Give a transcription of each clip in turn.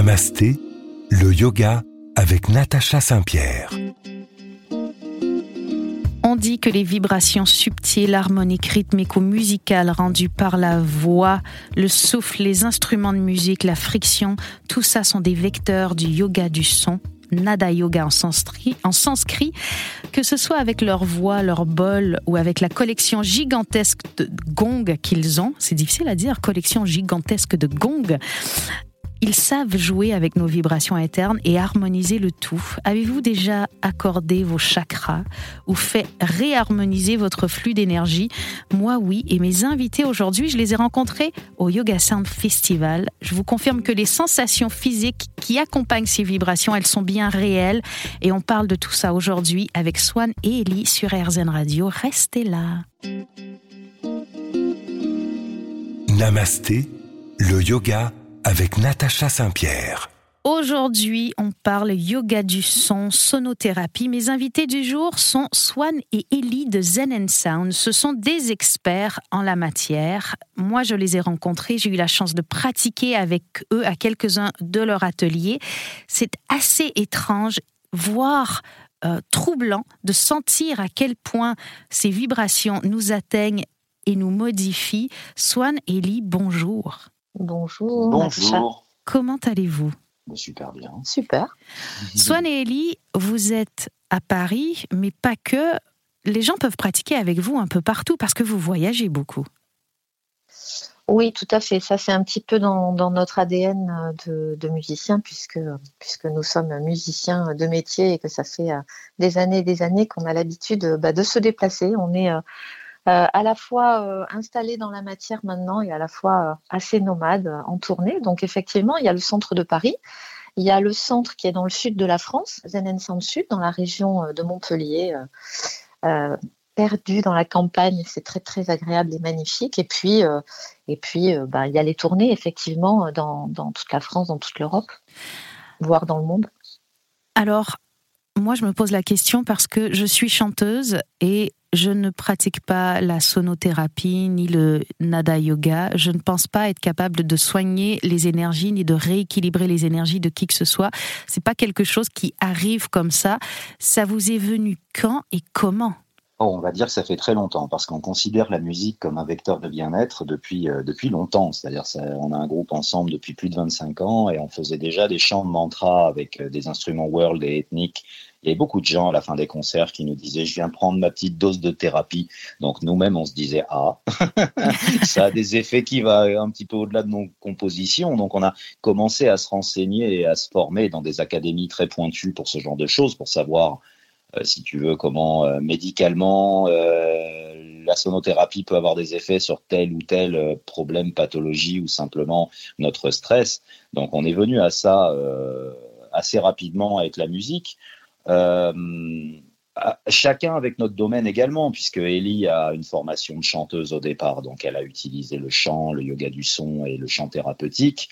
Namasté, le yoga avec Natacha Saint-Pierre. On dit que les vibrations subtiles, harmoniques, rythmiques ou musicales rendues par la voix, le souffle, les instruments de musique, la friction, tout ça sont des vecteurs du yoga du son Nada Yoga en sanskrit, en sanskrit, que ce soit avec leur voix, leur bol ou avec la collection gigantesque de gongs qu'ils ont. C'est difficile à dire, collection gigantesque de gongs. Ils savent jouer avec nos vibrations internes et harmoniser le tout. Avez-vous déjà accordé vos chakras ou fait réharmoniser votre flux d'énergie? Moi oui, et mes invités aujourd'hui, je les ai rencontrés au Yoga Sound Festival. Je vous confirme que les sensations physiques qui accompagnent ces vibrations, elles sont bien réelles et on parle de tout ça aujourd'hui avec Swan et Ellie sur RZN Radio. Restez là. Namasté, le yoga avec Natacha Saint-Pierre. Aujourd'hui, on parle yoga du son, sonothérapie. Mes invités du jour sont Swan et Ellie de Zen Sound. Ce sont des experts en la matière. Moi, je les ai rencontrés. J'ai eu la chance de pratiquer avec eux à quelques-uns de leur atelier. C'est assez étrange, voire euh, troublant, de sentir à quel point ces vibrations nous atteignent et nous modifient. Swan Ellie, bonjour. Bonjour. Bonjour. Comment allez-vous? Super bien. Super. Swan et Ellie, vous êtes à Paris, mais pas que. Les gens peuvent pratiquer avec vous un peu partout parce que vous voyagez beaucoup. Oui, tout à fait. Ça, c'est un petit peu dans, notre ADN de, de musicien, puisque, puisque nous sommes musiciens de métier et que ça fait euh, des années et des années qu'on a l'habitude bah, de se déplacer. On est euh, euh, à la fois euh, installé dans la matière maintenant et à la fois euh, assez nomade en tournée. Donc effectivement, il y a le centre de Paris. Il y a le centre qui est dans le sud de la France, Zenensand Sud, dans la région de Montpellier, perdu dans la campagne. C'est très très agréable et magnifique. Et puis, et puis bah, il y a les tournées effectivement dans toute la France, dans toute l'Europe, voire dans le monde. Alors, moi, je me pose la question parce que je suis chanteuse et je ne pratique pas la sonothérapie ni le nada yoga. Je ne pense pas être capable de soigner les énergies ni de rééquilibrer les énergies de qui que ce soit. C'est pas quelque chose qui arrive comme ça. Ça vous est venu quand et comment? Oh, on va dire que ça fait très longtemps parce qu'on considère la musique comme un vecteur de bien-être depuis, euh, depuis longtemps. C'est-à-dire on a un groupe ensemble depuis plus de 25 ans et on faisait déjà des chants de mantra avec euh, des instruments world et ethniques il y avait beaucoup de gens à la fin des concerts qui nous disaient je viens prendre ma petite dose de thérapie. Donc nous-mêmes on se disait ah ça a des effets qui vont un petit peu au-delà de nos compositions. Donc on a commencé à se renseigner et à se former dans des académies très pointues pour ce genre de choses pour savoir euh, si tu veux comment euh, médicalement euh, la sonothérapie peut avoir des effets sur tel ou tel problème, pathologie ou simplement notre stress. Donc on est venu à ça assez rapidement avec la musique. Euh, chacun avec notre domaine également, puisque Ellie a une formation de chanteuse au départ, donc elle a utilisé le chant, le yoga du son et le chant thérapeutique.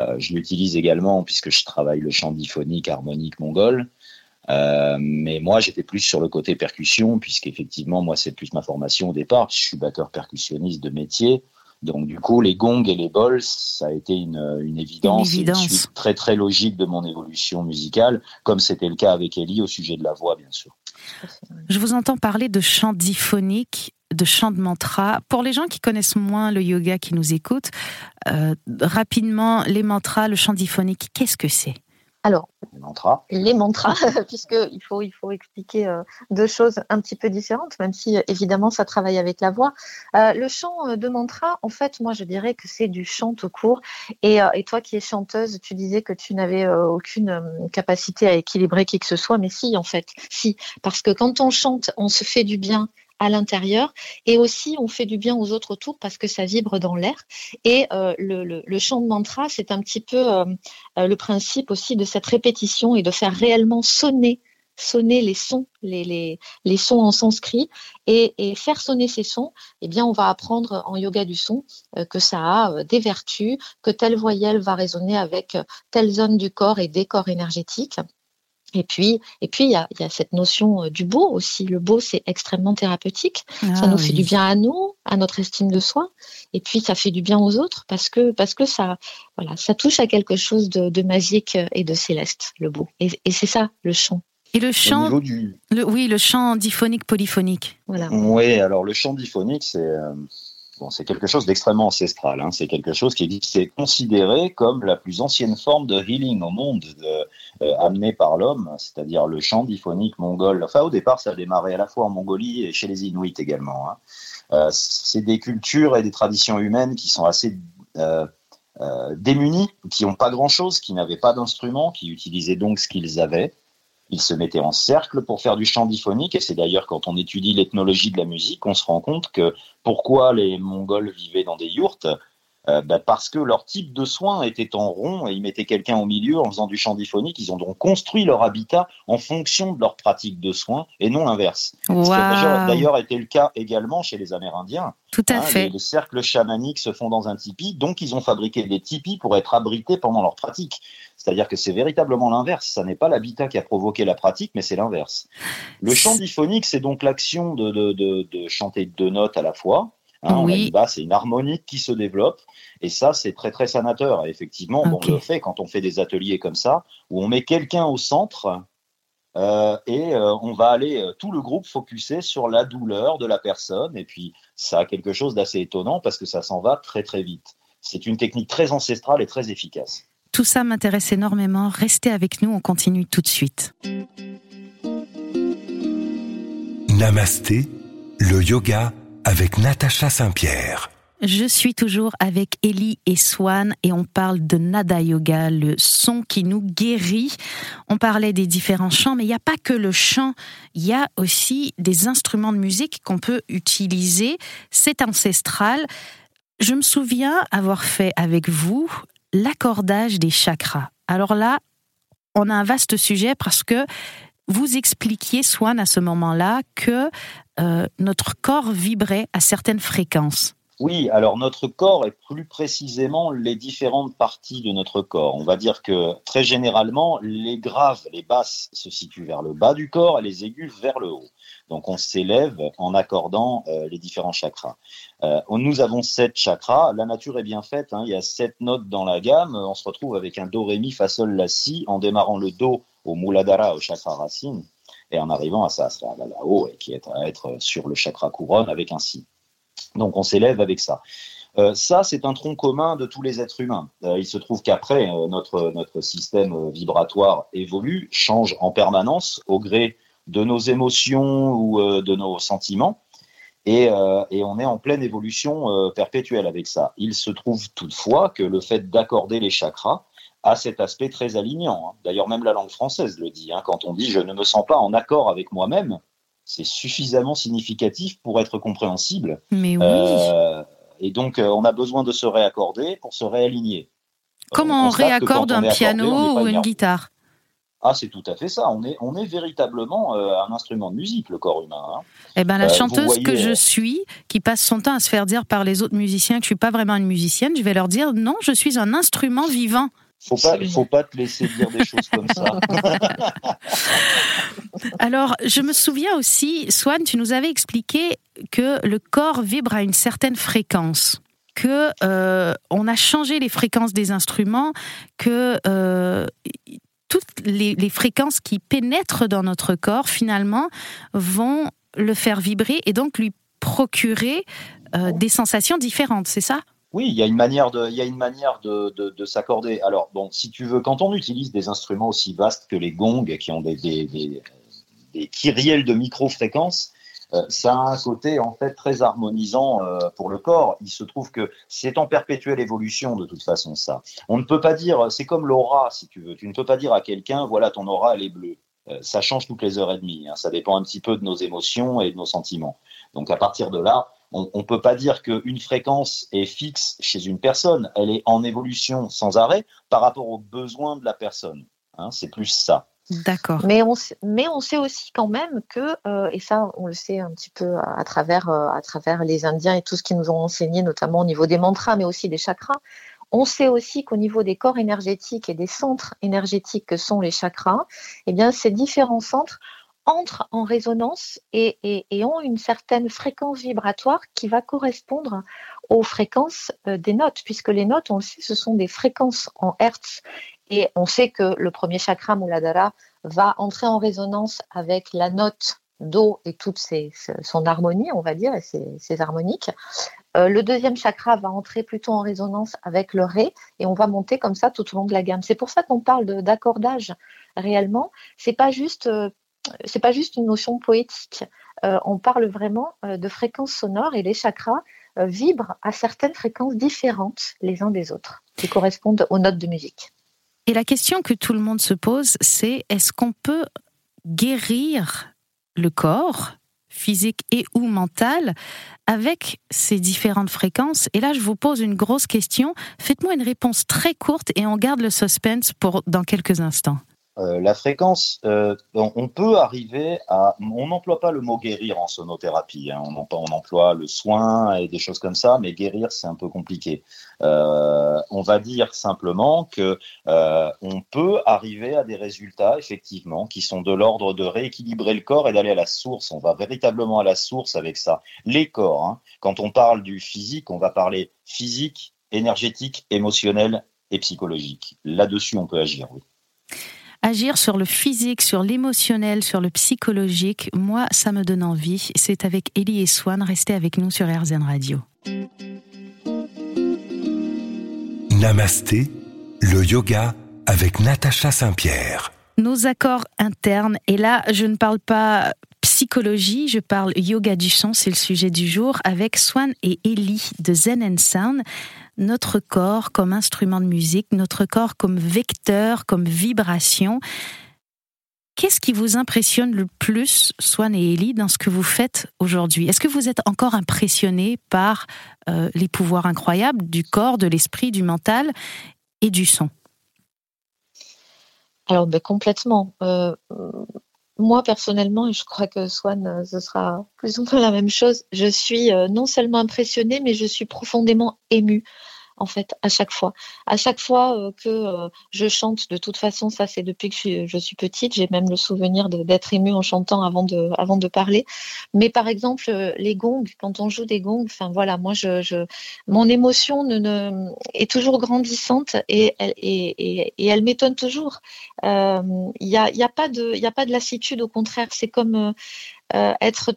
Euh, je l'utilise également puisque je travaille le chant diphonique, harmonique, mongol. Euh, mais moi, j'étais plus sur le côté percussion, puisqu'effectivement, moi, c'est plus ma formation au départ. Je suis batteur percussionniste de métier. Donc du coup, les gongs et les bols, ça a été une, une évidence, une, suite très très logique de mon évolution musicale, comme c'était le cas avec Ellie au sujet de la voix, bien sûr. Je vous entends parler de chant diphonique, de chant de mantra. Pour les gens qui connaissent moins le yoga, qui nous écoutent, euh, rapidement, les mantras, le chant diphonique, qu'est-ce que c'est? Alors, les mantras, les mantras puisqu'il faut, il faut expliquer euh, deux choses un petit peu différentes, même si évidemment ça travaille avec la voix. Euh, le chant euh, de mantra, en fait, moi je dirais que c'est du chant au court. Et, et, toi qui es chanteuse, tu disais que tu n'avais aucune capacité à équilibrer qui que ce soit, mais si, en fait, si. Parce que quand on chante, on se fait du bien à l'intérieur. Et aussi on fait du bien aux autres autour parce que ça vibre dans l'air. Et euh, le, le, chant de mantra c'est un petit peu euh, euh, le principe aussi de cette répétition et de faire réellement sonner sonner les sons les, les, les sons en sanskrit. Et, faire sonner ces sons eh bien on va apprendre en yoga du son que ça a des vertus que telle voyelle va résonner avec telle zone du corps et des corps énergétiques et puis, et puis il y a, y a, cette notion euh, du beau aussi. Le beau, c'est extrêmement thérapeutique. ça ah nous fait du bien à nous, à notre estime de soi. Et puis, ça fait du bien aux autres parce que, parce que ça, voilà, ça touche à quelque chose de, magique et de céleste, le beau. Et, c'est ça, le chant. Et le chant, le, oui, le chant diphonique polyphonique. Voilà. Oui, alors le chant diphonique, c'est euh, c'est quelque chose d'extrêmement ancestral. Hein. C'est quelque chose qui est considéré comme la plus ancienne forme de healing au monde de, euh, amenée par l'homme, c'est-à-dire le chant diphonique mongol. Enfin, au départ, ça a démarré à la fois en Mongolie et chez les Inuits également. Hein. Euh, c'est des cultures et des traditions humaines qui sont assez euh, démunies, qui n'ont pas grand-chose, qui n'avaient pas d'instruments, qui utilisaient donc ce qu'ils avaient. Ils se mettaient en cercle pour faire du chant diphonique, et c'est d'ailleurs quand on étudie l'ethnologie de la musique qu'on se rend compte que pourquoi les Mongols vivaient dans des yourtes, euh, bah, parce que leur type de soins était en rond et ils mettaient quelqu'un au milieu en faisant du chant diphonique. Ils ont donc construit leur habitat en fonction de leur pratique de soins et non l'inverse. Wow. Ce qui a d'ailleurs été le cas également chez les Amérindiens. Tout à hein, fait. Les, cercles chamaniques se font dans un tipi, donc ils ont fabriqué des tipis pour être abrités pendant leur pratique. C'est-à-dire que c'est véritablement l'inverse. Ça n'est pas l'habitat qui a provoqué la pratique, mais c'est l'inverse. Le chant diphonique, c'est donc l'action de, de, de, de chanter deux notes à la fois Hein, oui. c'est une harmonique qui se développe. Et ça, c'est très, très sanateur. effectivement, on le fait quand on fait des ateliers comme ça, où on met quelqu'un au centre euh, et euh, on va aller, euh, tout le groupe, focuser sur la douleur de la personne. Et puis, ça a quelque chose d'assez étonnant parce que ça s'en va très, très vite. C'est une technique très ancestrale et très efficace. Tout ça m'intéresse énormément. Restez avec nous, on continue tout de suite. Namasté, le yoga avec Natacha Saint-Pierre. Je suis toujours avec Ellie et Swan et on parle de Nada Yoga, le son qui nous guérit. On parlait des différents chants, mais il n'y a pas que le chant, il y a aussi des instruments de musique qu'on peut utiliser. C'est ancestral. Je me souviens avoir fait avec vous l'accordage des chakras. Alors là, on a un vaste sujet parce que vous expliquiez, Swan, à ce moment-là, que euh, notre corps vibrait à certaines fréquences. Oui, alors notre corps est plus précisément les différentes parties de notre corps. On va dire que très généralement, les graves, les basses se situent vers le bas du corps et les aigus vers le haut. Donc on s'élève en accordant euh, les différents chakras. Euh, nous avons sept chakras. La nature est bien faite. Hein. Il y a sept notes dans la gamme. On se retrouve avec un do, ré, mi, fa, sol, la, si en démarrant le do au muladhara, au chakra racine et en arrivant à ça, là-haut, et qui est à être sur le chakra couronne avec un si. Donc on s'élève avec ça. Euh, ça, c'est un tronc commun de tous les êtres humains. Euh, il se trouve qu'après, euh, notre, notre système vibratoire évolue, change en permanence au gré de nos émotions ou de nos sentiments. Et, et, on est en pleine évolution perpétuelle avec ça. Il se trouve toutefois que le fait d'accorder les chakras a cet aspect très alignant. Hein. D'ailleurs, même la langue française le dit. Hein. Quand on dit je ne me sens pas en accord avec moi-même, c'est suffisamment significatif pour être compréhensible. Mais oui. Euh, et donc, euh, on a besoin de se réaccorder pour se réaligner. Comment on, réaccorde un piano ou une guitare? Ah, c'est tout à fait ça. On est, on est véritablement euh, un instrument de musique, le corps humain. Hein. Eh ben, la chanteuse que je suis, qui passe son temps à se faire dire par les autres musiciens que je suis pas vraiment une musicienne, je vais leur dire non, je suis un instrument vivant. Faut pas, faut pas te laisser dire des choses comme ça. Alors, je me souviens aussi, Swan, tu nous avais expliqué que le corps vibre à une certaine fréquence que euh, on a changé les fréquences des instruments, que euh, toutes les, fréquences qui pénètrent dans notre corps finalement vont le faire vibrer et donc lui procurer euh, des sensations différentes, c'est ça? Oui, il y a une manière de, il y a une manière de, de, s'accorder. Alors, bon, si tu veux, quand on utilise des instruments aussi vastes que les gongs, qui ont des, des, des, des kyriels de micro-fréquences, euh, ça a un côté en fait très harmonisant euh, pour le corps. Il se trouve que c'est en perpétuelle évolution de toute façon ça. On ne peut pas dire, c'est comme l'aura si tu veux. Tu ne peux pas dire à quelqu'un, voilà ton aura elle est bleue. Euh, ça change toutes les heures et demie. Hein. Ça dépend un petit peu de nos émotions et de nos sentiments. Donc à partir de là, on ne peut pas dire qu'une fréquence est fixe chez une personne, elle est en évolution sans arrêt par rapport aux besoins de la personne. Hein, c'est plus ça. D'accord. Mais on, mais on sait aussi quand même que, euh, et ça on le sait un petit peu à, travers, euh, à travers les Indiens et tout ce qu'ils nous ont enseigné, notamment au niveau des mantras, mais aussi des chakras, on sait aussi qu'au niveau des corps énergétiques et des centres énergétiques que sont les chakras, eh bien, ces différents centres entrent en résonance et, ont une certaine fréquence vibratoire qui va correspondre aux fréquences euh, des notes, puisque les notes, on le sait, ce sont des fréquences en Hertz. Et on sait que le premier chakra, Muladhara, va entrer en résonance avec la note Do et toute son harmonie, on va dire, et ses, harmoniques. Euh, le deuxième chakra va entrer plutôt en résonance avec le Ré et on va monter comme ça tout au long de la gamme. C'est pour ça qu'on parle d'accordage réellement. C'est pas juste euh, c'est pas juste une notion poétique. Euh, on parle vraiment de fréquences sonores et les chakras vibrent à certaines fréquences différentes les uns des autres qui correspondent aux notes de musique. Et la question que tout le monde se pose, c'est est-ce qu'on peut guérir le corps physique et ou mental avec ces différentes fréquences? Et là, je vous pose une grosse question. Faites-moi une réponse très courte et on garde le suspense pour dans quelques instants. Euh, la fréquence, euh, on peut arriver à. On n'emploie pas le mot guérir en sonothérapie. Hein. on, on, emploie le soin et des choses comme ça, mais guérir, c'est un peu compliqué. Euh, on va dire simplement que on peut arriver à des résultats, effectivement, qui sont de l'ordre de rééquilibrer le corps et d'aller à la source. On va véritablement à la source avec ça. Les corps, hein. quand on parle du physique, on va parler physique, énergétique, émotionnel et psychologique. Là-dessus, on peut agir, oui agir sur le physique, sur l'émotionnel, sur le psychologique, moi, ça me donne envie. C'est avec Ellie et Swan. Restez avec nous sur RZN Radio. Namasté, le yoga avec Natacha Saint-Pierre. Nos accords internes, et là, je ne parle pas psychologie, je parle yoga du son, c'est le sujet du jour, avec Swan et Ellie de Zen and Sound notre corps comme instrument de musique, notre corps comme vecteur, comme vibration. Qu'est-ce qui vous impressionne le plus, Swan et Ellie, dans ce que vous faites aujourd'hui? Est-ce que vous êtes encore impressionné par euh, les pouvoirs incroyables du corps, de l'esprit, du mental et du son? Alors, ben, complètement. Euh, moi, personnellement, et je crois que Swan, euh, ce sera plus ou moins la même chose, je suis non seulement impressionnée, mais je suis profondément émue en fait, à chaque fois. À chaque fois euh, que euh, je chante, de toute façon, ça c'est depuis que je suis, petite, j'ai même le souvenir d'être émue en chantant avant de, avant de parler. Mais par exemple, euh, les gongs, quand on joue des gongs, enfin voilà, moi, je, mon émotion ne, est toujours grandissante et, et, et, elle m'étonne toujours. Il n'y a, y a, pas de, y a pas de lassitude, au contraire, c'est comme être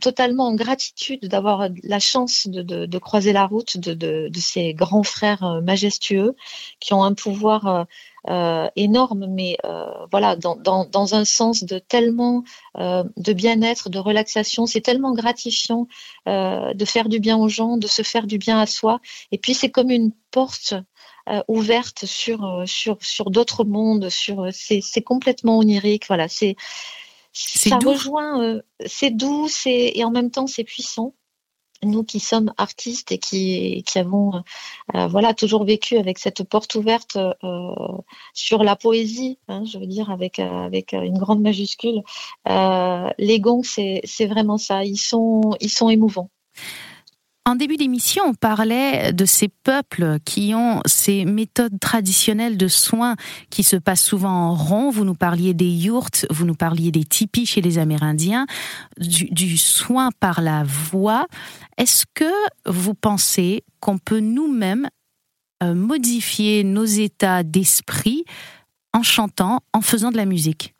totalement en gratitude d'avoir la chance de, croiser la route de, ces grands frères euh, majestueux qui ont un pouvoir euh, euh, énorme, mais voilà, dans, un sens de tellement de bien-être, de relaxation, c'est tellement gratifiant de faire du bien aux gens, de se faire du bien à soi. Et puis c'est comme une porte ouverte sur sur sur d'autres mondes. Sur c'est complètement onirique. Voilà, c'est ça rejoint, euh, c'est doux, et en même temps c'est puissant. Nous qui sommes artistes et qui, qui avons euh, euh, voilà toujours vécu avec cette porte ouverte sur la poésie, hein, je veux dire avec avec une grande majuscule, les gongs c'est vraiment ça. Ils sont ils sont émouvants. En début d'émission, on parlait de ces peuples qui ont ces méthodes traditionnelles de soins qui se passent souvent en rond. Vous nous parliez des yurts, vous nous parliez des tipis chez les Amérindiens, du, soin par la voix. Est-ce que vous pensez qu'on peut nous-mêmes euh, modifier nos états d'esprit en chantant, en faisant de la musique?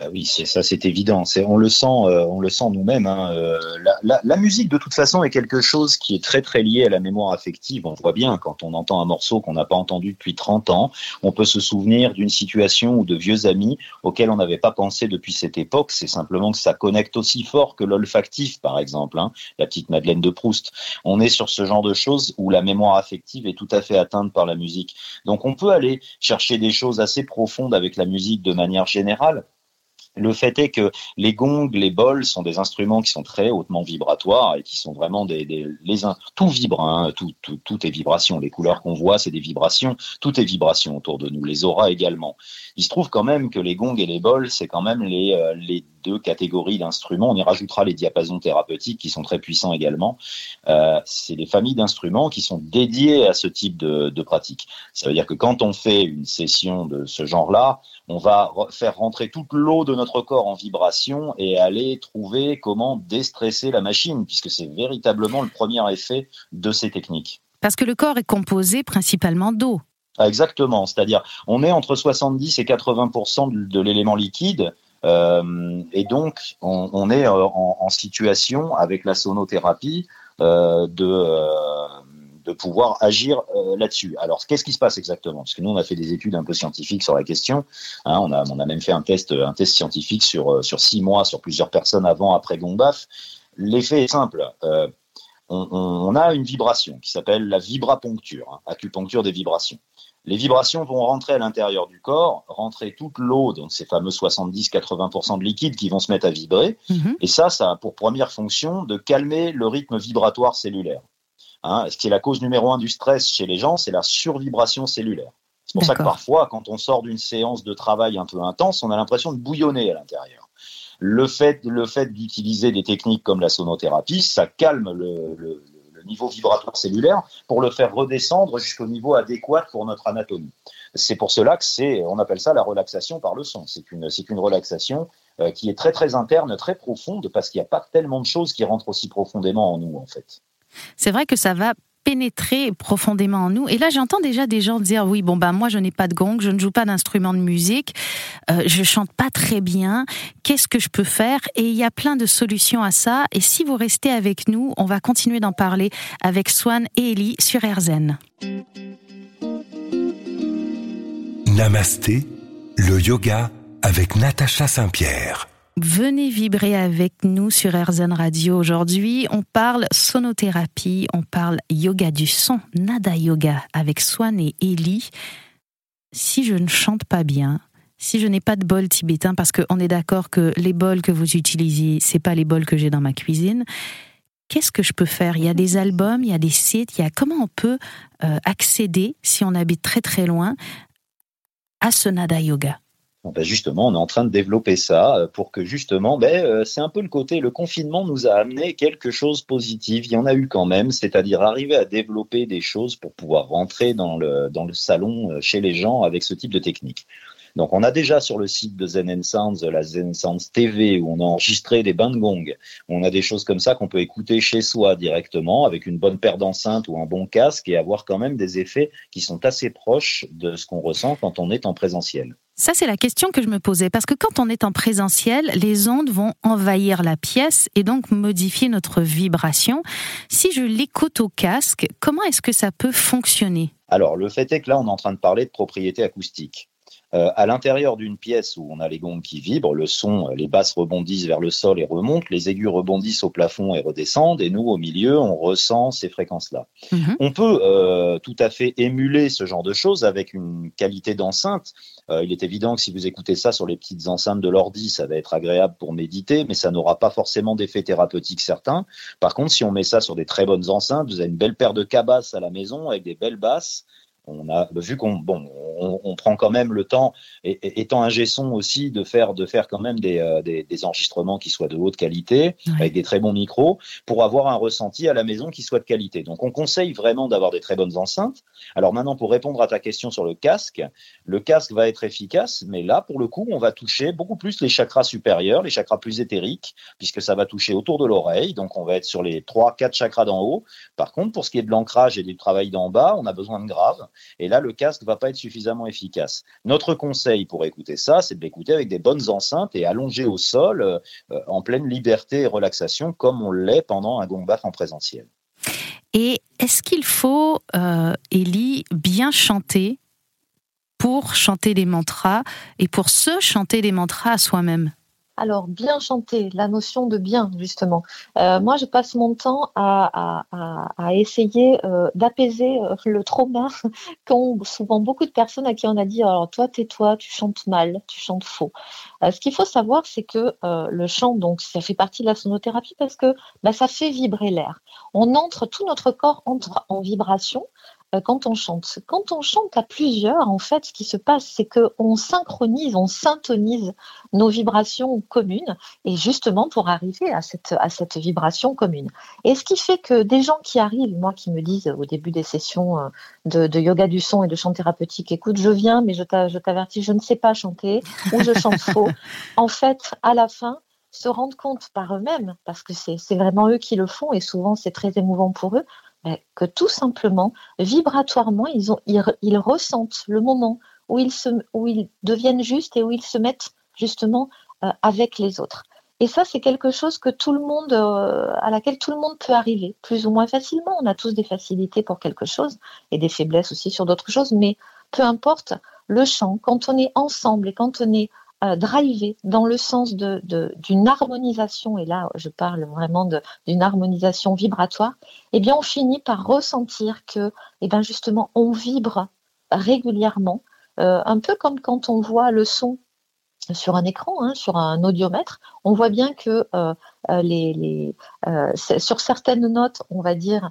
Bah oui, ça, c'est évident. On le sent, euh, on le sent nous-mêmes. Hein. Euh, la, musique, de toute façon, est quelque chose qui est très très lié à la mémoire affective. On voit bien quand on entend un morceau qu'on n'a pas entendu depuis 30 ans, on peut se souvenir d'une situation ou de vieux amis auxquels on n'avait pas pensé depuis cette époque. C'est simplement que ça connecte aussi fort que l'olfactif, par exemple, hein, la petite Madeleine de Proust. On est sur ce genre de choses où la mémoire affective est tout à fait atteinte par la musique. Donc, on peut aller chercher des choses assez profondes avec la musique de manière générale. Le fait est que les gongs, les bols sont des instruments qui sont très hautement vibratoires et qui sont vraiment des, les tout vibre, hein, tout, tout, est vibration. Les couleurs qu'on voit, c'est des vibrations. Tout est vibration autour de nous. Les auras également. Il se trouve quand même que les gongs et les bols, c'est quand même les, euh, les deux catégories d'instruments. On y rajoutera les diapasons thérapeutiques qui sont très puissants également. Euh, c'est des familles d'instruments qui sont dédiés à ce type de, de pratique. Ça veut dire que quand on fait une session de ce genre-là, on va faire rentrer toute l'eau de notre corps en vibration et aller trouver comment déstresser la machine, puisque c'est véritablement le premier effet de ces techniques. Parce que le corps est composé principalement d'eau. Ah, exactement, c'est-à-dire on est entre 70 et 80% de l'élément liquide. Euh, et donc, on, est euh, en, situation avec la sonothérapie euh, de, de pouvoir agir là-dessus. Alors, qu'est-ce qui se passe exactement? Parce que nous, on a fait des études un peu scientifiques sur la question. Hein, on, a, on a même fait un test, un test scientifique sur, sur six mois, sur plusieurs personnes avant, après Gombaf. L'effet est simple. On, on, a une vibration qui s'appelle la vibraponcture, hein, acupuncture des vibrations. Les vibrations vont rentrer à l'intérieur du corps, rentrer toute l'eau, donc ces fameux 70-80% de liquide qui vont se mettre à vibrer. Mhm. Et ça, ça a pour première fonction de calmer le rythme vibratoire cellulaire. Hein, ce qui est la cause numéro un du stress chez les gens, c'est la survibration cellulaire. C'est pour ça que parfois, quand on sort d'une séance de travail un peu intense, on a l'impression de bouillonner à l'intérieur. Le fait, le fait d'utiliser des techniques comme la sonothérapie, ça calme le niveau vibratoire cellulaire pour le faire redescendre jusqu'au niveau adéquat pour notre anatomie. C'est pour cela que c'est, on appelle ça la relaxation par le son. C'est une, c'est une relaxation euh, qui est très très interne, très profonde, parce qu'il n'y a pas tellement de choses qui rentrent aussi profondément en nous en fait. C'est vrai que ça va pénétrer profondément en nous. Et là, j'entends déjà des gens dire oui, bon ben moi je n'ai pas de gong, je ne joue pas d'instrument de musique, euh, je chante pas très bien. Qu'est-ce que je peux faire? Et il y a plein de solutions à ça. Et si vous restez avec nous, on va continuer d'en parler avec Swan et Ellie sur RZN. Namasté, le yoga avec Natacha Saint-Pierre. Venez vibrer avec nous sur RZN Radio aujourd'hui. On parle sonothérapie, on parle yoga du son, nada yoga avec Swan et Ellie. Si je ne chante pas bien, si je n'ai pas de bol tibétain, parce qu'on est d'accord que les bols que vous utilisez, c'est pas les bols que j'ai dans ma cuisine. Qu'est-ce que je peux faire? Il y a des albums, il y a des sites, il y a comment on peut euh, accéder si on habite très très loin à ce nada yoga? Ben justement, on est en train de développer ça euh, pour que justement, ben, euh, c'est un peu le côté, le confinement nous a amené quelque chose de positif. Il y en a eu quand même, c'est-à-dire arriver à développer des choses pour pouvoir rentrer dans le, dans le salon euh, chez les gens avec ce type de technique. Donc, on a déjà sur le site de Zen Sounds la Zen Sounds TV où on a enregistré des bains de gong. On a des choses comme ça qu'on peut écouter chez soi directement avec une bonne paire d'enceintes ou un bon casque et avoir quand même des effets qui sont assez proches de ce qu'on ressent quand on est en présentiel. Ça, c'est la question que je me posais, parce que quand on est en présentiel, les ondes vont envahir la pièce et donc modifier notre vibration. Si je l'écoute au casque, comment est-ce que ça peut fonctionner? Alors, le fait est que là, on est en train de parler de propriété acoustique. Euh, à l'intérieur d'une pièce où on a les gongs qui vibrent, le son, les basses rebondissent vers le sol et remontent, les aigus rebondissent au plafond et redescendent, et nous, au milieu, on ressent ces fréquences-là. Mhm. On peut euh, tout à fait émuler ce genre de choses avec une qualité d'enceinte. Euh, il est évident que si vous écoutez ça sur les petites enceintes de l'ordi, ça va être agréable pour méditer, mais ça n'aura pas forcément d'effet thérapeutique certain. Par contre, si on met ça sur des très bonnes enceintes, vous avez une belle paire de cabasses à la maison avec des belles basses, on a vu qu'on bon, on, prend quand même le temps, et, étant un son aussi, de faire de faire quand même des, euh, des, enregistrements qui soient de haute qualité, avec des très bons micros, pour avoir un ressenti à la maison qui soit de qualité. Donc on conseille vraiment d'avoir des très bonnes enceintes. Alors maintenant, pour répondre à ta question sur le casque, le casque va être efficace, mais là, pour le coup, on va toucher beaucoup plus les chakras supérieurs, les chakras plus éthériques, puisque ça va toucher autour de l'oreille. Donc on va être sur les trois, quatre chakras d'en haut. Par contre, pour ce qui est de l'ancrage et du travail d'en bas, on a besoin de grave. Et là, le casque va pas être suffisamment efficace. Notre conseil pour écouter ça, c'est de l'écouter avec des bonnes enceintes et allongé au sol, euh, en pleine liberté et relaxation, comme on l'est pendant un gong en présentiel. Et est-ce qu'il faut, euh, bien chanter pour chanter des mantras et pour se chanter des mantras à soi-même? Alors, bien chanter, la notion de bien, justement. Euh, moi, je passe mon temps à, essayer euh, d'apaiser euh, le trauma qu'ont souvent beaucoup de personnes à qui on a dit alors, toi, tais-toi, tu chantes mal, tu chantes faux. ce qu'il faut savoir, c'est que le chant, donc, ça fait partie de la sonothérapie parce que bah, ça fait vibrer l'air. On entre, tout notre corps entre en vibration quand on chante. Quand on chante à plusieurs, en fait, ce qui se passe, c'est qu'on synchronise, on syntonise nos vibrations communes, et justement pour arriver à cette, à cette vibration commune. Et ce qui fait que des gens qui arrivent, moi qui me disent au début des sessions euh, de, de yoga du son et de chant thérapeutique, écoute, je viens, mais je t'avertis, je ne sais pas chanter, ou je chante faux. En fait, à la fin, se rendent compte par eux-mêmes, parce que c'est vraiment eux qui le font, et souvent c'est très émouvant pour eux, que tout simplement, vibratoirement, ils, ont, ils, ressentent le moment où ils, deviennent justes et où ils se mettent justement euh, avec les autres. Et ça, c'est quelque chose que tout le monde, euh, à laquelle tout le monde peut arriver, plus ou moins facilement. On a tous des facilités pour quelque chose et des faiblesses aussi sur d'autres choses, mais peu importe le chant, quand on est ensemble et quand on est euh, driver dans le sens d'une de, d'une harmonisation, et là je parle vraiment d'une harmonisation vibratoire, eh bien on finit par ressentir que eh bien justement on vibre régulièrement, euh, un peu comme quand on voit le son sur un écran, hein, sur un audiomètre, on voit bien que euh, euh, les, euh, sur certaines notes, on va dire,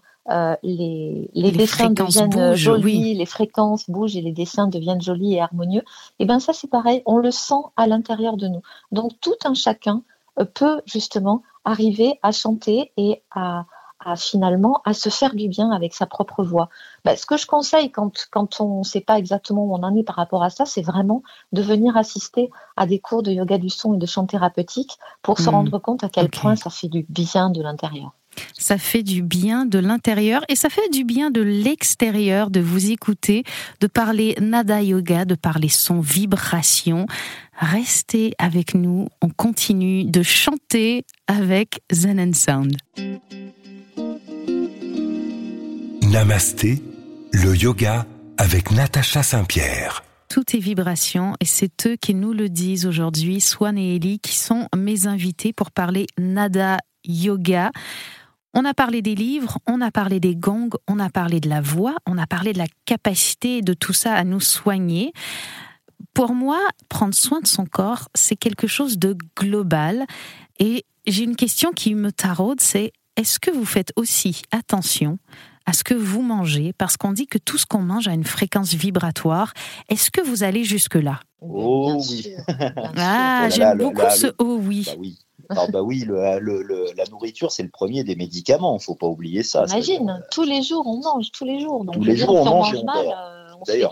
les, les, dessins deviennent jolis, les fréquences bougent et les dessins deviennent jolis et harmonieux. Et bien ça, c'est pareil, on le sent à l'intérieur de nous. Donc tout un chacun peut justement arriver à chanter et à, à finalement à se faire du bien avec sa propre voix. Ben, ce que je conseille quand, quand on ne sait pas exactement où on en est par rapport à ça, c'est vraiment de venir assister à des cours de yoga du son et de chant thérapeutique pour se hmm. rendre compte à quel point ça fait du bien de l'intérieur. Ça fait du bien de l'intérieur et ça fait du bien de l'extérieur de vous écouter, de parler nada yoga, de parler son vibration. Restez avec nous, on continue de chanter avec Zen and Sound. Namasté, le yoga avec Natacha Saint-Pierre. Tout est vibration et c'est eux qui nous le disent aujourd'hui, Swan et Ellie, qui sont mes invités pour parler Nada Yoga. On a parlé des livres, on a parlé des gongs, on a parlé de la voix, on a parlé de la capacité de tout ça à nous soigner. Pour moi, prendre soin de son corps, c'est quelque chose de global. Et j'ai une question qui me taraude, c'est est-ce que vous faites aussi attention à ce que vous mangez Parce qu'on dit que tout ce qu'on mange a une fréquence vibratoire. Est-ce que vous allez jusque-là? Oh oui. ah, j'aime beaucoup ce oh oui. Bah oui. bah oui, la nourriture, c'est le premier des médicaments. Il ne faut pas oublier ça. Imagine, tous les jours, on mange, tous les jours. Donc, tous les jours, on mange. mal, D'ailleurs,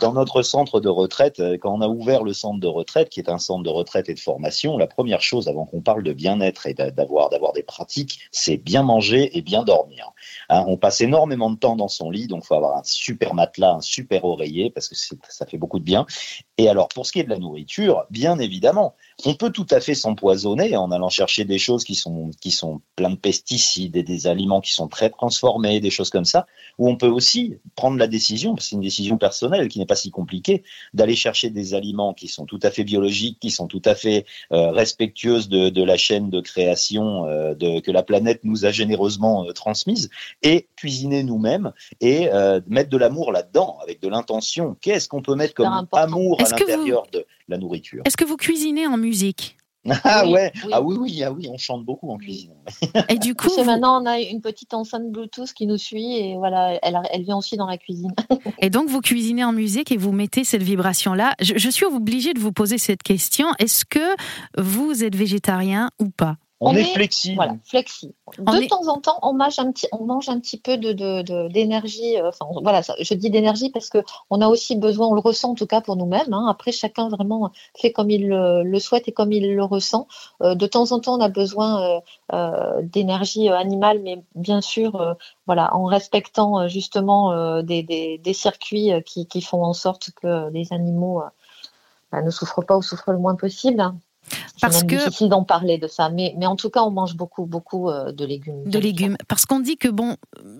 Dans notre centre de retraite, euh, quand on a ouvert le centre de retraite, qui est un centre de retraite et de formation, la première chose avant qu'on parle de bien-être et d'avoir d'avoir des pratiques, c'est bien manger et bien dormir. Hein, on passe énormément de temps dans son lit, donc il faut avoir un super matelas, un super oreiller parce que ça fait beaucoup de bien. Et alors pour ce qui est de la nourriture, bien évidemment, on peut tout à fait s'empoisonner en allant chercher des choses qui sont qui sont plein de pesticides et des aliments qui sont très transformés, des choses comme ça. Ou on peut aussi prendre la décision, c'est une décision personnelle qui n'est pas si compliquée, d'aller chercher des aliments qui sont tout à fait biologiques, qui sont tout à fait euh, respectueuses de, de, la chaîne de création euh, de, que la planète nous a généreusement euh, transmise, et cuisiner nous-mêmes et mettre de l'amour là-dedans, avec de l'intention. Qu'est-ce qu'on peut mettre comme amour à l'intérieur de la nourriture Est-ce que vous cuisinez en musique? Ah ouais, ah oui, oui, ah oui, on chante beaucoup en cuisine. Et du coup, maintenant on a une petite enceinte Bluetooth qui nous suit et voilà, elle, elle vient aussi dans la cuisine. et donc vous cuisinez en musique et vous mettez cette vibration là. Je, je suis obligée de vous poser cette question. Est-ce que vous êtes végétarien ou pas? On, est, flexible. Voilà, flexible. De temps en temps, on mange un petit, on mange un petit peu de, d'énergie. Euh, enfin, voilà, je dis d'énergie parce que on a aussi besoin, on le ressent en tout cas pour nous-mêmes. Hein. Après, chacun vraiment fait comme il le, souhaite et comme il le ressent. Euh, de temps en temps, on a besoin euh, d'énergie animale, mais bien sûr, voilà, en respectant justement des, circuits qui, font en sorte que les animaux bah, ne souffrent pas ou souffrent le moins possible. Hein. Parce que difficile d'en parler de ça, mais, mais en tout cas, on mange beaucoup, beaucoup euh, de légumes. De légumes, parce qu'on dit que bon,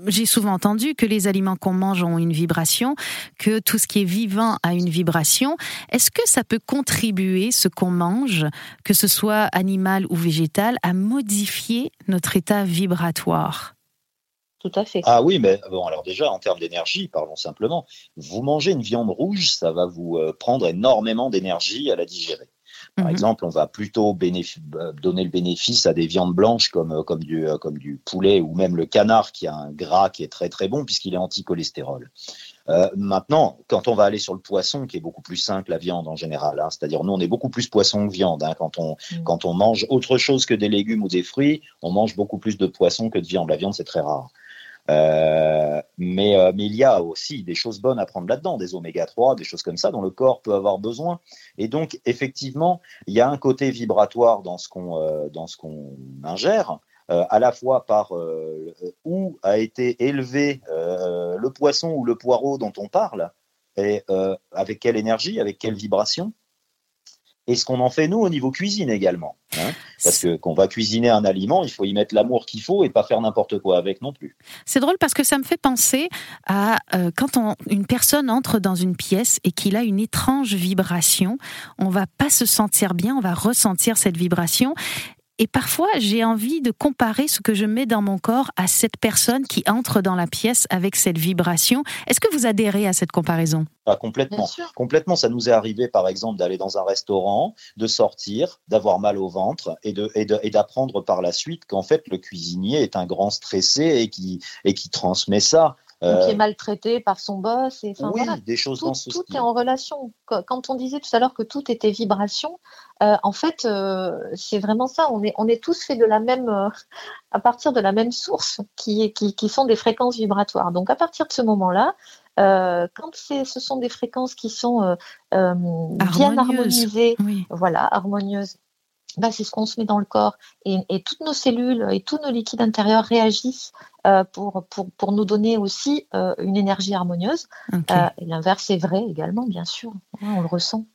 j'ai souvent entendu que les aliments qu'on mange ont une vibration, que tout ce qui est vivant a une vibration. Est-ce que ça peut contribuer, ce qu'on mange, que ce soit animal ou végétal, à modifier notre état vibratoire? Tout à fait. Ah oui, mais bon, alors déjà, en termes d'énergie, parlons simplement. Vous mangez une viande rouge, ça va vous euh, prendre énormément d'énergie à la digérer. Par Mhm. exemple, on va plutôt euh, donner le bénéfice à des viandes blanches comme, euh, comme, du, euh, comme du poulet ou même le canard qui a un gras qui est très très bon puisqu'il est anti-cholestérol. Euh, maintenant, quand on va aller sur le poisson, qui est beaucoup plus simple, la viande en général, hein, c'est-à-dire nous on est beaucoup plus poisson que viande. hein, quand, on, Mm. quand on mange autre chose que des légumes ou des fruits, on mange beaucoup plus de poisson que de viande. La viande c'est très rare. Euh, mais, euh, mais il y a aussi des choses bonnes à prendre là-dedans, des oméga 3, des choses comme ça dont le corps peut avoir besoin. Et donc, effectivement, il y a un côté vibratoire dans ce qu'on euh, dans ce qu'on ingère, à la fois par où a été élevé le poisson ou le poireau dont on parle, et avec quelle énergie, avec quelle vibration, et ce qu'on en fait nous au niveau cuisine également. hein. parce que qu'on va cuisiner un aliment, il faut y mettre l'amour qu'il faut et pas faire n'importe quoi avec non plus. C'est drôle parce que ça me fait penser à euh, quand une personne entre dans une pièce et qu'il a une étrange vibration, on va pas se sentir bien, on va ressentir cette vibration. Et parfois, j'ai envie de comparer ce que je mets dans mon corps à cette personne qui entre dans la pièce avec cette vibration. Est-ce que vous adhérez à cette comparaison? Ah, complètement. Bien sûr. Complètement, ça nous est arrivé par exemple d'aller dans un restaurant, de sortir, d'avoir mal au ventre et de et de- et d'apprendre par la suite qu'en fait le cuisinier est un grand stressé et qui et qui transmet ça. Ou Euh, qui est maltraité par son boss. Et, oui, voilà. des choses tout, dans ce tout style. est en relation. Qu- Quand on disait tout à l'heure que tout était vibration, euh, en fait, euh, c'est vraiment ça. On est, on est tous faits de la même, euh, à partir de la même source, qui, qui, qui sont des fréquences vibratoires. Donc, à partir de ce moment-là, euh, quand c'est- ce sont des fréquences qui sont euh, euh, bien harmonisées, Oui. voilà, harmonieuses, bah, c'est ce qu'on se met dans le corps. Et, et toutes nos cellules et tous nos liquides intérieurs réagissent euh, pour, pour, pour nous donner aussi euh, une énergie harmonieuse. Euh, et l'inverse est vrai également, bien sûr. Ouais, on le ressent.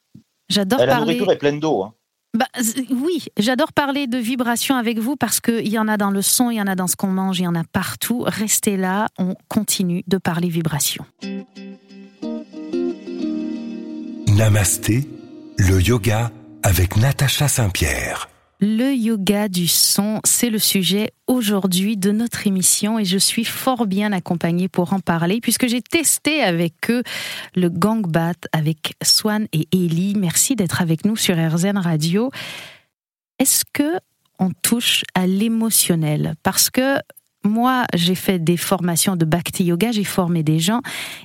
J'adore Et la parler. nourriture est pleine d'eau. hein. Bah, oui, j'adore parler de vibration avec vous parce qu'il y en a dans le son, il y en a dans ce qu'on mange, il y en a partout. Restez là, on continue de parler vibration. Namasté, le yoga avec Natacha Saint-Pierre. Le yoga du son, c'est le sujet aujourd'hui de notre émission et je suis fort bien accompagnée pour en parler puisque j'ai testé avec eux le gangbat avec Swan et Ellie. Merci d'être avec nous sur RZN Radio. Est-ce que on touche à l'émotionnel? Parce que moi, j'ai fait des formations de Bhakti Yoga, j'ai formé des gens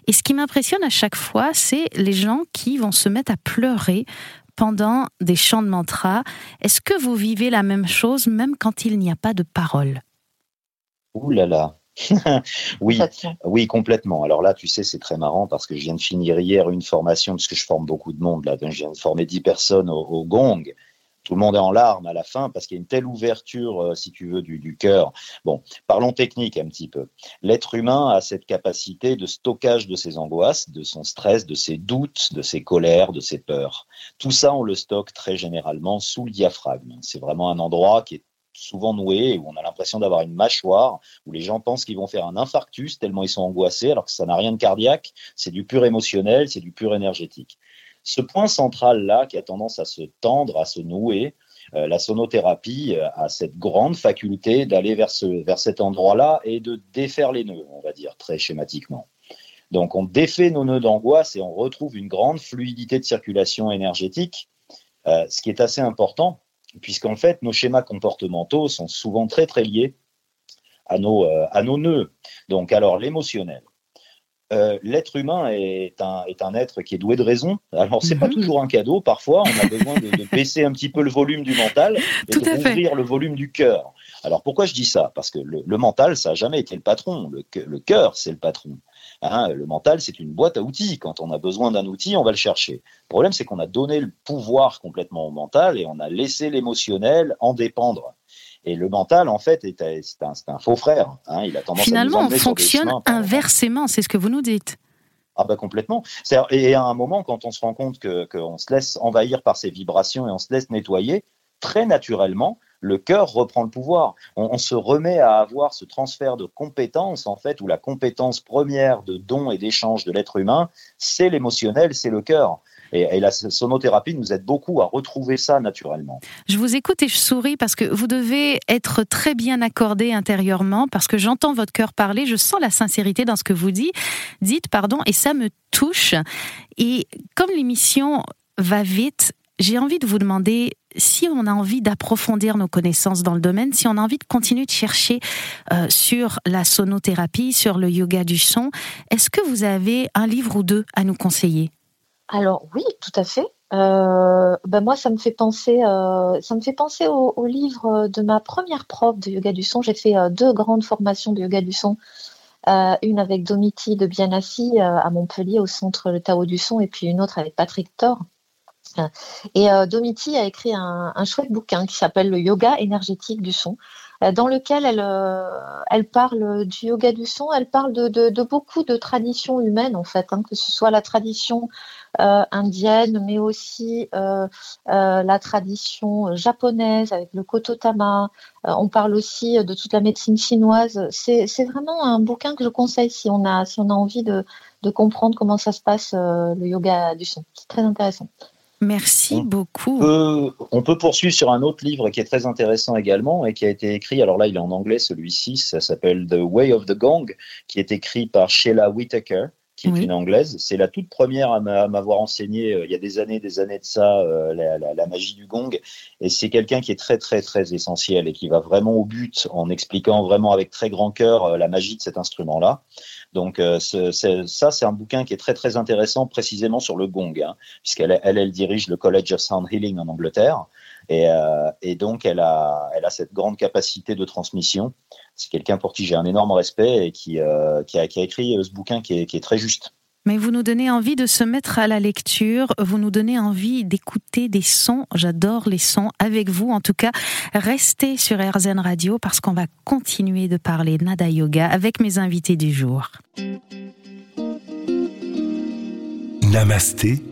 et ce qui m'impressionne à chaque fois, c'est les gens qui vont se mettre à pleurer pendant des chants de mantra. Est-ce que vous vivez la même chose même quand il n'y a pas de parole? Ouh là là. oui, complètement. Alors là, tu sais, c'est très marrant parce que je viens de finir hier une formation, parce que je forme beaucoup de monde là. Je viens de former 10 personnes au, au gong. Tout le monde est en larmes à la fin parce qu'il y a une telle ouverture, euh, si tu veux, du, du cœur. Bon, parlons technique un petit peu. L'être humain a cette capacité de stockage de ses angoisses, de son stress, de ses doutes, de ses colères, de ses peurs. Tout ça, on le stocke très généralement sous le diaphragme. C'est vraiment un endroit qui est souvent noué, où on a l'impression d'avoir une mâchoire, où les gens pensent qu'ils vont faire un infarctus tellement ils sont angoissés, alors que ça n'a rien de cardiaque, c'est du pur émotionnel, c'est du pur énergétique. Ce point central-là, qui a tendance à se tendre, à se nouer, euh, la sonothérapie euh, a cette grande faculté d'aller vers, ce, vers cet endroit-là et de défaire les nœuds, on va dire, très schématiquement. Donc on défait nos nœuds d'angoisse et on retrouve une grande fluidité de circulation énergétique, euh, ce qui est assez important, puisqu'en fait nos schémas comportementaux sont souvent très très liés à nos, à nos nœuds. Donc alors l'émotionnel. Euh, L'être humain est un, est un être qui est doué de raison. Alors c'est pas Mhm. toujours un cadeau. Parfois, on a besoin de, de baisser un petit peu le volume du mental et Tout de à fait. ouvrir le volume du cœur. Alors pourquoi je dis ça? Parce que le, le mental, ça a jamais été le patron. Le, cœur- le cœur, c'est le patron. Hein, le mental, c'est une boîte à outils. Quand on a besoin d'un outil, on va le chercher. Le problème, c'est qu'on a donné le pouvoir complètement au mental et on a laissé l'émotionnel en dépendre. Et le mental, en fait, est, un- c'est un, c'est un faux frère. hein. Il a tendance à Finalement, on emmener sur des fonctionne inversement, c'est ce que vous nous dites. Ah bah complètement. Et à un moment, quand on se rend compte que qu'on se laisse envahir par ces vibrations et on se laisse nettoyer, très naturellement, le cœur reprend le pouvoir. On, on se remet à avoir ce transfert de compétences, en fait, où la compétence première de don et d'échange de l'être humain, c'est l'émotionnel, c'est le cœur. Et, la sonothérapie nous aide beaucoup à retrouver ça naturellement. Je vous écoute et je souris parce que vous devez être très bien accordé intérieurement parce que j'entends votre cœur parler, je sens la sincérité dans ce que vous dites, dites pardon, et ça me touche. Et comme l'émission va vite, j'ai envie de vous demander si on a envie d'approfondir nos connaissances dans le domaine, si on a envie de continuer de chercher euh, sur la sonothérapie, sur le yoga du son, est-ce que vous avez un livre ou deux à nous conseiller? Alors oui, tout à fait. Euh, ben moi, ça me fait penser, euh, ça me fait penser au, livre de ma première prof de yoga du son. J'ai fait deux grandes formations de yoga du son, une avec Domiti de Bianassi à Montpellier au centre le Tao du son, et puis une autre avec Patrick Thor et euh, Domiti a écrit un, chouette bouquin qui s'appelle Le yoga énergétique du son, euh, dans lequel elle, euh, elle parle du yoga du son, elle parle de, beaucoup de traditions humaines en fait, hein, que ce soit la tradition indienne, mais aussi la tradition japonaise avec le kototama. on parle aussi de toute la médecine chinoise. C'est vraiment un bouquin que je conseille si on a, si on a envie de, de comprendre comment ça se passe le yoga du son. C'est très intéressant. Merci beaucoup. on peut poursuivre sur un autre livre qui est très intéressant également et qui a été écrit, alors là il est en anglais celui-ci, ça s'appelle The Way of the Gong, qui est écrit par Sheila Whitaker qui est une anglaise. C'est la toute première à m'avoir enseigné euh, il y a des années, des années de ça, euh, la, magie du gong. Et c'est quelqu'un qui est très, très, très essentiel et qui va vraiment au but en expliquant vraiment avec très grand cœur euh, la magie de cet instrument-là. Donc ça, c'est un bouquin qui est très très intéressant précisément sur le gong, hein, puisqu'elle elle, elle, dirige le College of Sound Healing en Angleterre, et, et donc elle a, elle a cette grande capacité de transmission c'est quelqu'un pour qui j'ai un énorme respect et qui, euh, qui, a, écrit euh, ce bouquin qui est, très juste. Mais vous nous donnez envie de se mettre à la lecture, vous nous donnez envie d'écouter des sons. J'adore les sons avec vous. En tout cas, restez sur RZN Radio parce qu'on va continuer de parler Nada Yoga avec mes invités du jour. Namasté,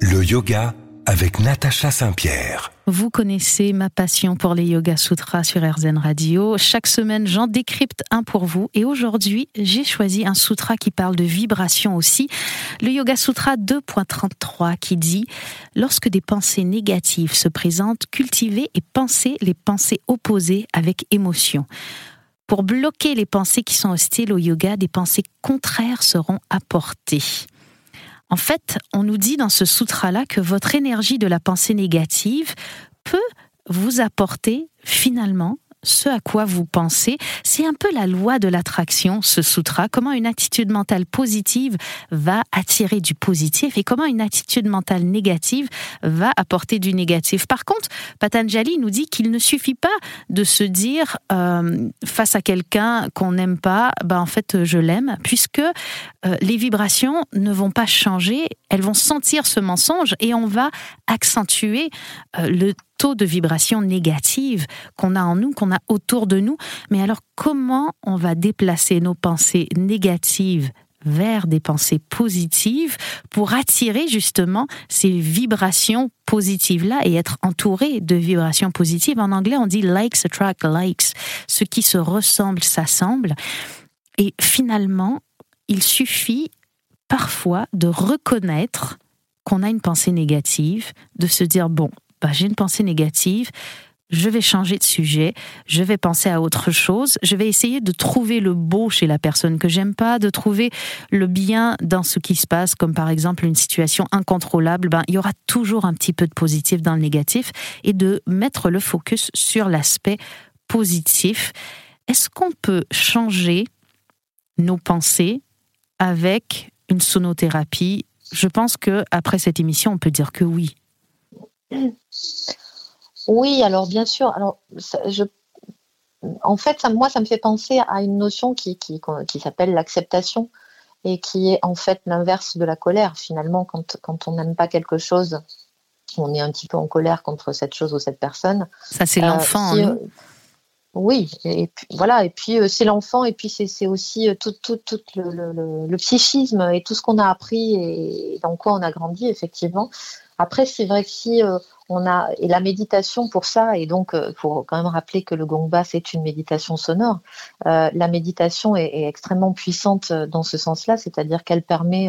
le yoga avec Natacha Saint-Pierre. Vous connaissez ma passion pour les Yoga Sutras sur RZN Radio. Chaque semaine, j'en décrypte un pour vous. Et aujourd'hui, j'ai choisi un sutra qui parle de vibration aussi. Le Yoga Sutra 2.33 qui dit Lorsque des pensées négatives se présentent, cultivez et pensez les pensées opposées avec émotion. Pour bloquer les pensées qui sont hostiles au yoga, des pensées contraires seront apportées. En fait, on nous dit dans ce sutra-là que votre énergie de la pensée négative peut vous apporter finalement ce à quoi vous pensez. C'est un peu la loi de l'attraction, ce sutra. Comment une attitude mentale positive va attirer du positif et comment une attitude mentale négative va apporter du négatif. Par contre, Patanjali nous dit qu'il ne suffit pas de se dire euh, face à quelqu'un qu'on n'aime pas, bah en fait je l'aime, puisque euh, les vibrations ne vont pas changer, elles vont sentir ce mensonge et on va accentuer euh, le taux de vibration négative qu'on a en nous, qu'on a autour de nous. Mais alors, comment on va déplacer nos pensées négatives vers des pensées positives pour attirer justement ces vibrations positives-là et être entouré de vibrations positives? En anglais, on dit likes attract likes. Ce qui se ressemble s'assemble. Et finalement, il suffit parfois de reconnaître qu'on a une pensée négative, de se dire, bon, j'ai une pensée négative, je vais changer de sujet, je vais penser à autre chose, je vais essayer de trouver le beau chez la personne que j'aime pas, de trouver le bien dans ce qui se passe, comme par exemple une situation incontrôlable, ben, il y aura toujours un petit peu de positif dans le négatif et de mettre le focus sur l'aspect positif. Est-ce qu'on peut changer nos pensées avec une sonothérapie? Je pense que après cette émission, on peut dire que oui. Oui, alors bien sûr. Alors, je, en fait, ça, moi, ça me fait penser à une notion qui, qui, qui s'appelle l'acceptation et qui est en fait l'inverse de la colère. Finalement, quand, quand on n'aime pas quelque chose, on est un petit peu en colère contre cette chose ou cette personne. Ça, c'est l'enfant. Euh, oui, et puis voilà, et puis euh, c'est l'enfant, et puis c'est aussi euh, tout, tout, tout le, le, psychisme et tout ce qu'on a appris et dans quoi on a grandi, effectivement. Après, c'est vrai que si euh, on a et la méditation pour ça, et donc il faut quand même rappeler que le gongba c'est une méditation sonore. la méditation est, est, extrêmement puissante dans ce sens-là, c'est-à-dire qu'elle permet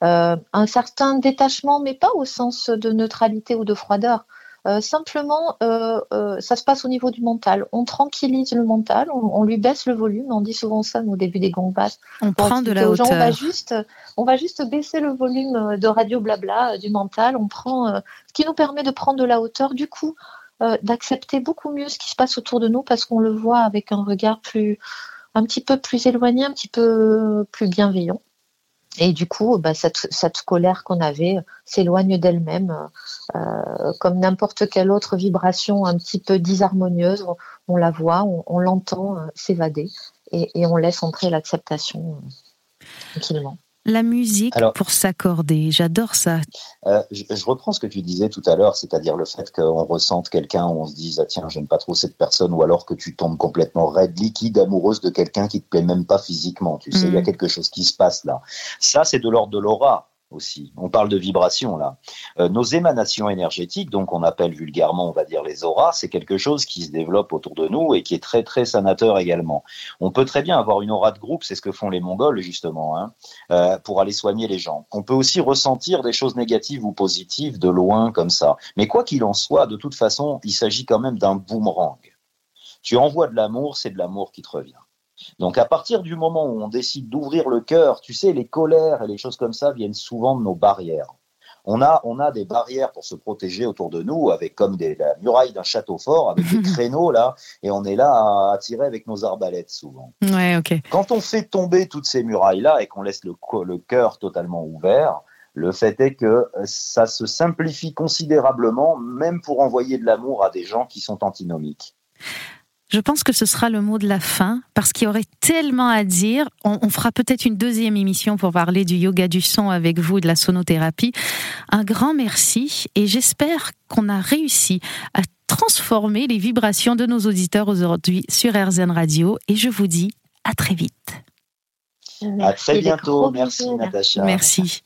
un certain détachement, mais pas au sens de neutralité ou de froideur Euh, simplement, euh, ça se passe au niveau du mental. On tranquillise le mental, on, lui baisse le volume. On dit souvent ça au début des gong On prend de la hauteur. on, va juste, on va juste baisser le volume de radio blabla du mental. On prend, ce qui nous permet de prendre de la hauteur. Du coup, d'accepter beaucoup mieux ce qui se passe autour de nous parce qu'on le voit avec un regard plus, un petit peu plus éloigné, un petit peu plus bienveillant. Et du coup, bah, cette, colère qu'on avait s'éloigne d'elle-même, euh, comme n'importe quelle autre vibration un petit peu disharmonieuse. On, la voit, on, l'entend euh, s'évader et, on laisse entrer l'acceptation euh, tranquillement. La musique pour s'accorder, j'adore ça. Euh, je, reprends ce que tu disais tout à l'heure, c'est-à-dire le fait qu'on ressente quelqu'un, on se dise ah tiens j'aime pas trop cette personne, ou alors que tu tombes complètement raide, liquide, amoureuse de quelqu'un qui te plaît même pas physiquement. Tu sais, il y a mm. quelque chose qui se passe là. Ça c'est de l'ordre de l'aura aussi. On parle de vibration là. Euh, nos émanations énergétiques, donc on appelle vulgairement, on va dire les auras, c'est quelque chose qui se développe autour de nous et qui est très très sanateur également. On peut très bien avoir une aura de groupe, c'est ce que font les Mongols justement, hein, euh, pour aller soigner les gens. On peut aussi ressentir des choses négatives ou positives de loin comme ça. Mais quoi qu'il en soit, de toute façon, il s'agit quand même d'un boomerang. Tu envoies de l'amour, c'est de l'amour qui te revient. Donc à partir du moment où on décide d'ouvrir le cœur, tu sais, les colères et les choses comme ça viennent souvent de nos barrières. On a, on a des barrières pour se protéger autour de nous, avec comme des, la muraille d'un château fort, avec des créneaux là, et on est là à, tirer avec nos arbalètes souvent. Ouais. Quand on fait tomber toutes ces murailles là et qu'on laisse le, le cœur totalement ouvert, le fait est que ça se simplifie considérablement, même pour envoyer de l'amour à des gens qui sont antinomiques. Je pense que ce sera le mot de la fin parce qu'il y aurait tellement à dire. On, fera peut-être une deuxième émission pour parler du yoga du son avec vous et de la sonothérapie. Un grand merci et j'espère qu'on a réussi à transformer les vibrations de nos auditeurs aujourd'hui sur RZN Radio et je vous dis à très vite. à très bientôt. Merci Natacha. Merci.